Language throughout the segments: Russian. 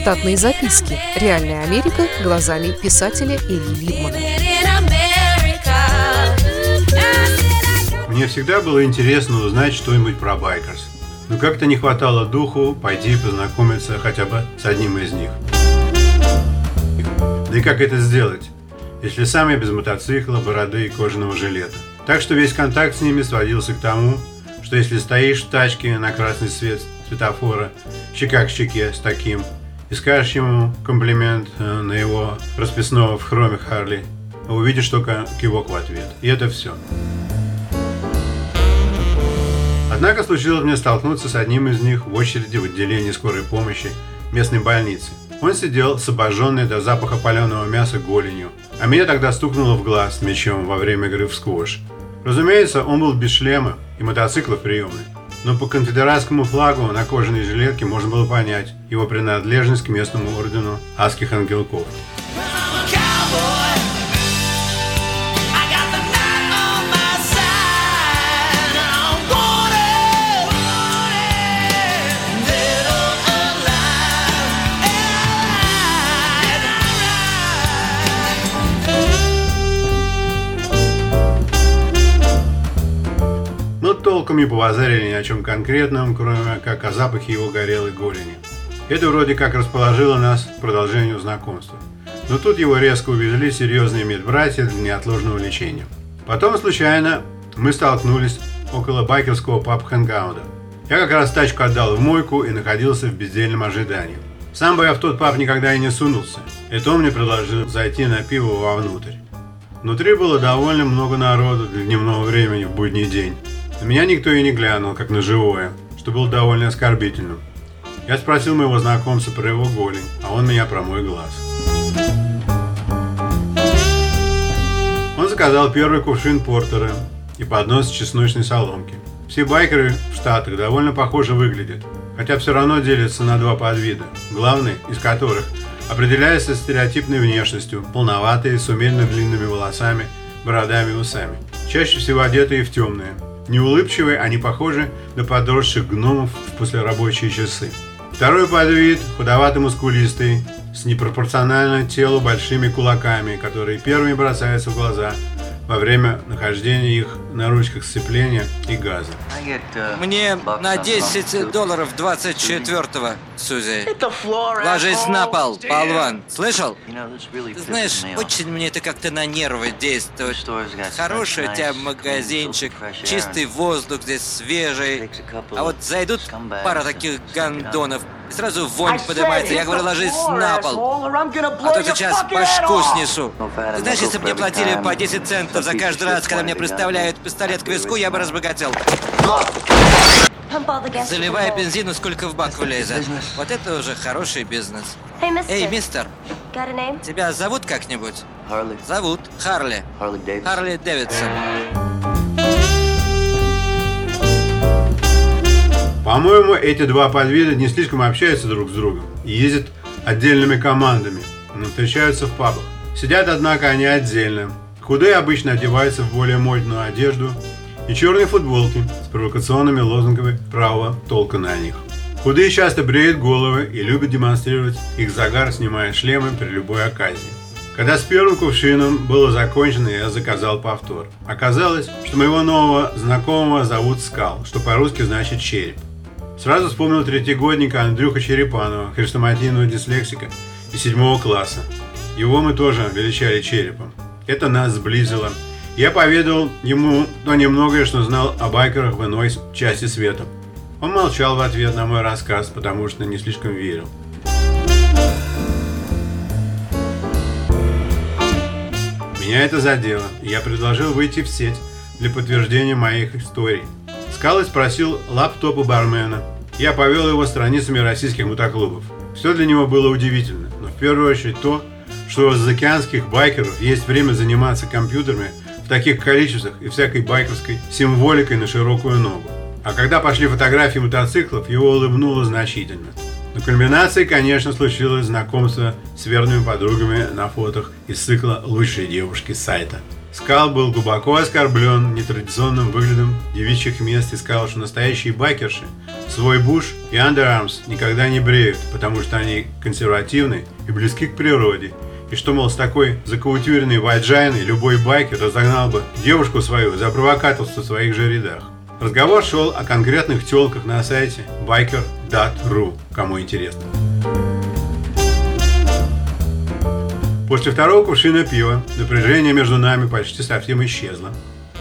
Штатные записки. Реальная Америка глазами писателя Ильи Либмана. Мне всегда было интересно узнать что-нибудь про байкерс. Но как-то не хватало духу пойти познакомиться хотя бы с одним из них. Да и как это сделать, если сам я без мотоцикла, бороды и кожаного жилета? Так что весь контакт с ними сводился к тому, что если стоишь в тачке на красный свет светофора, щека к щеке с таким, и скажешь ему комплимент э, на его расписного в хроме Харли, увидишь только кивок в ответ. И это все. Однако случилось мне столкнуться с одним из них в очереди в отделении скорой помощи местной больницы. Он сидел с обожженной до запаха паленого мяса голенью, а меня тогда стукнуло в глаз мечом во время игры в сквош. Разумеется, он был без шлема и мотоцикла приемный, но по конфедератскому флагу на кожаной жилетке можно было понять его принадлежность к местному ордену адских ангелков. Толком не повазарили ни о чем конкретном, кроме как о запахе его горелой голени. Это вроде как расположило нас к продолжению знакомства. Но тут его резко увезли серьезные медбратья для неотложного лечения. Потом случайно мы столкнулись около байкерского паб Хэнгауда. Я как раз тачку отдал в мойку и находился в бездельном ожидании. Сам бы я в тот паб никогда и не сунулся. Это он мне предложил зайти на пиво вовнутрь. Внутри было довольно много народу для дневного времени в будний день. На меня никто и не глянул, как на живое, что было довольно оскорбительным. Я спросил моего знакомца про его голень, а он меня про мой глаз. Он заказал первый кувшин портера и поднос чесночной соломки. Все байкеры в Штатах довольно похоже выглядят, хотя все равно делятся на два подвида, главный из которых определяется стереотипной внешностью, полноватые, с умеренно длинными волосами, бородами и усами, чаще всего одетые в темные – Неулыбчивые, они похожи на подросших гномов в послерабочие часы. Второй подвид – худоватый мускулистый, с непропорционально телу большими кулаками, которые первыми бросаются в глаза – во время нахождения их на ручках сцепления и газа. Мне на 10 долларов 24-го, Сузи. Ложись на пол, болван. Слышал? Знаешь, очень мне это как-то на нервы действует. Хороший у тебя магазинчик, чистый воздух здесь свежий. А вот зайдут пара таких гондонов, и сразу вонь поднимается. Я говорю, ложись на пол. А то сейчас башку снесу. Ты знаешь, если бы мне платили по 10 центов за каждый раз, когда мне представляют пистолет к виску, я бы разбогател. Заливай бензину, сколько в бак влезет. Вот это уже хороший бизнес. Эй, мистер, тебя зовут как-нибудь? Зовут Харли. Харли Дэвидсон. По-моему, эти два подвида не слишком общаются друг с другом и ездят отдельными командами, но встречаются в пабах. Сидят, однако, они отдельно. Худые обычно одеваются в более модную одежду и черные футболки с провокационными лозунгами правого толка на них. Худые часто бреют головы и любят демонстрировать их загар, снимая шлемы при любой оказии. Когда с первым кувшином было закончено, я заказал повтор. Оказалось, что моего нового знакомого зовут Скал, что по-русски значит череп. Сразу вспомнил третьегодника Андрюха Черепанова, хрестоматийного дислексика из седьмого класса. Его мы тоже величали черепом. Это нас сблизило. Я поведал ему то немногое, что знал о байкерах в иной части света. Он молчал в ответ на мой рассказ, потому что не слишком верил. Меня это задело, и я предложил выйти в сеть для подтверждения моих историй. Скалы спросил лаптоп у бармена. Я повел его страницами российских мотоклубов. Все для него было удивительно, но в первую очередь то, что у заокеанских байкеров есть время заниматься компьютерами в таких количествах и всякой байкерской символикой на широкую ногу. А когда пошли фотографии мотоциклов, его улыбнуло значительно. Но кульминацией, конечно, случилось знакомство с верными подругами на фотах из цикла «Лучшие девушки сайта». Скал был глубоко оскорблен нетрадиционным выглядом девичьих мест и сказал, что настоящие байкерши Свой Буш и Under Arms никогда не бреют, потому что они консервативны и близки к природе. И что, мол, с такой закаутюренной ваджайной любой байкер разогнал бы девушку свою за провокаторство в своих же рядах. Разговор шел о конкретных телках на сайте biker.ru, кому интересно. После второго кувшина пива напряжение между нами почти совсем исчезло.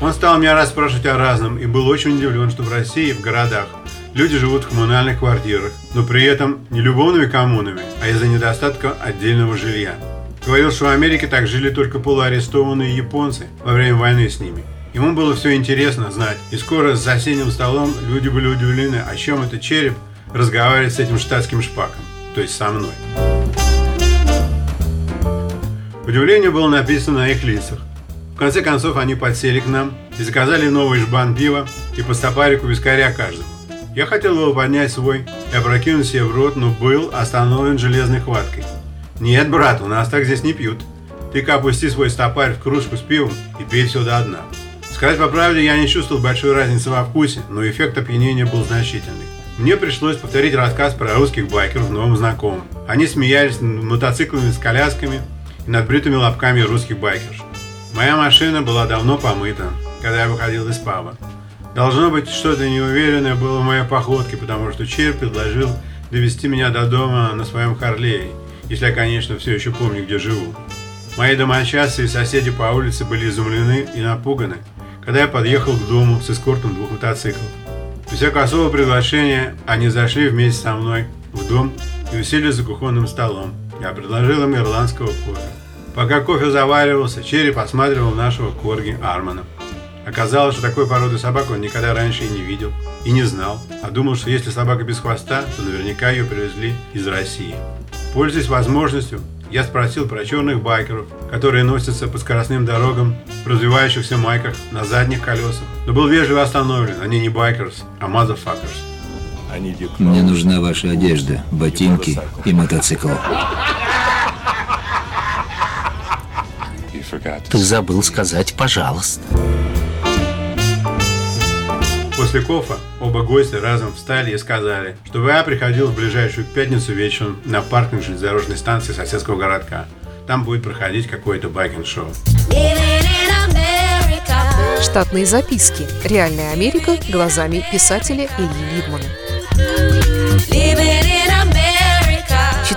Он стал меня расспрашивать о разном и был очень удивлен, что в России, в городах, люди живут в коммунальных квартирах, но при этом не любовными коммунами, а из-за недостатка отдельного жилья. Говорил, что в Америке так жили только полуарестованные японцы во время войны с ними. Ему было все интересно знать, и скоро за соседним столом люди были удивлены, о чем это череп разговаривает с этим штатским шпаком, то есть со мной. Удивление было написано на их лицах. В конце концов они подсели к нам и заказали новый жбан пива и по стопарику вискаря каждому. Я хотел было поднять свой и опрокинуть себе в рот, но был остановлен железной хваткой. «Нет, брат, у нас так здесь не пьют. Ты-ка опусти свой стопарь в кружку с пивом и пей все до дна». Сказать по правде, я не чувствовал большой разницы во вкусе, но эффект опьянения был значительный. Мне пришлось повторить рассказ про русских байкеров новым знакомым. Они смеялись над мотоциклами с колясками и над бритыми лобками русских байкерш. Моя машина была давно помыта, когда я выходил из паба. Должно быть, что-то неуверенное было в моей походке, потому что Черп предложил довести меня до дома на своем Харлее, если я, конечно, все еще помню, где живу. Мои домочадцы и соседи по улице были изумлены и напуганы, когда я подъехал к дому с эскортом двух мотоциклов. Без всякого особого приглашения они зашли вместе со мной в дом и уселись за кухонным столом. Я предложил им ирландского кофе. Пока кофе заваривался, Черри посматривал нашего корги Армана. Оказалось, что такой породы собак он никогда раньше и не видел, и не знал, а думал, что если собака без хвоста, то наверняка ее привезли из России. Пользуясь возможностью, я спросил про черных байкеров, которые носятся по скоростным дорогам в развивающихся майках на задних колесах, но был вежливо остановлен, они не байкерс, а motherfuckers. Мне нужна ваша одежда, ботинки и мотоцикл. Ты забыл сказать «пожалуйста». После кофа оба гостя разом встали и сказали, что ВА приходил в ближайшую пятницу вечером на паркинг железнодорожной станции соседского городка. Там будет проходить какое-то байкинг-шоу. Штатные записки. Реальная Америка глазами писателя Ильи Либмана.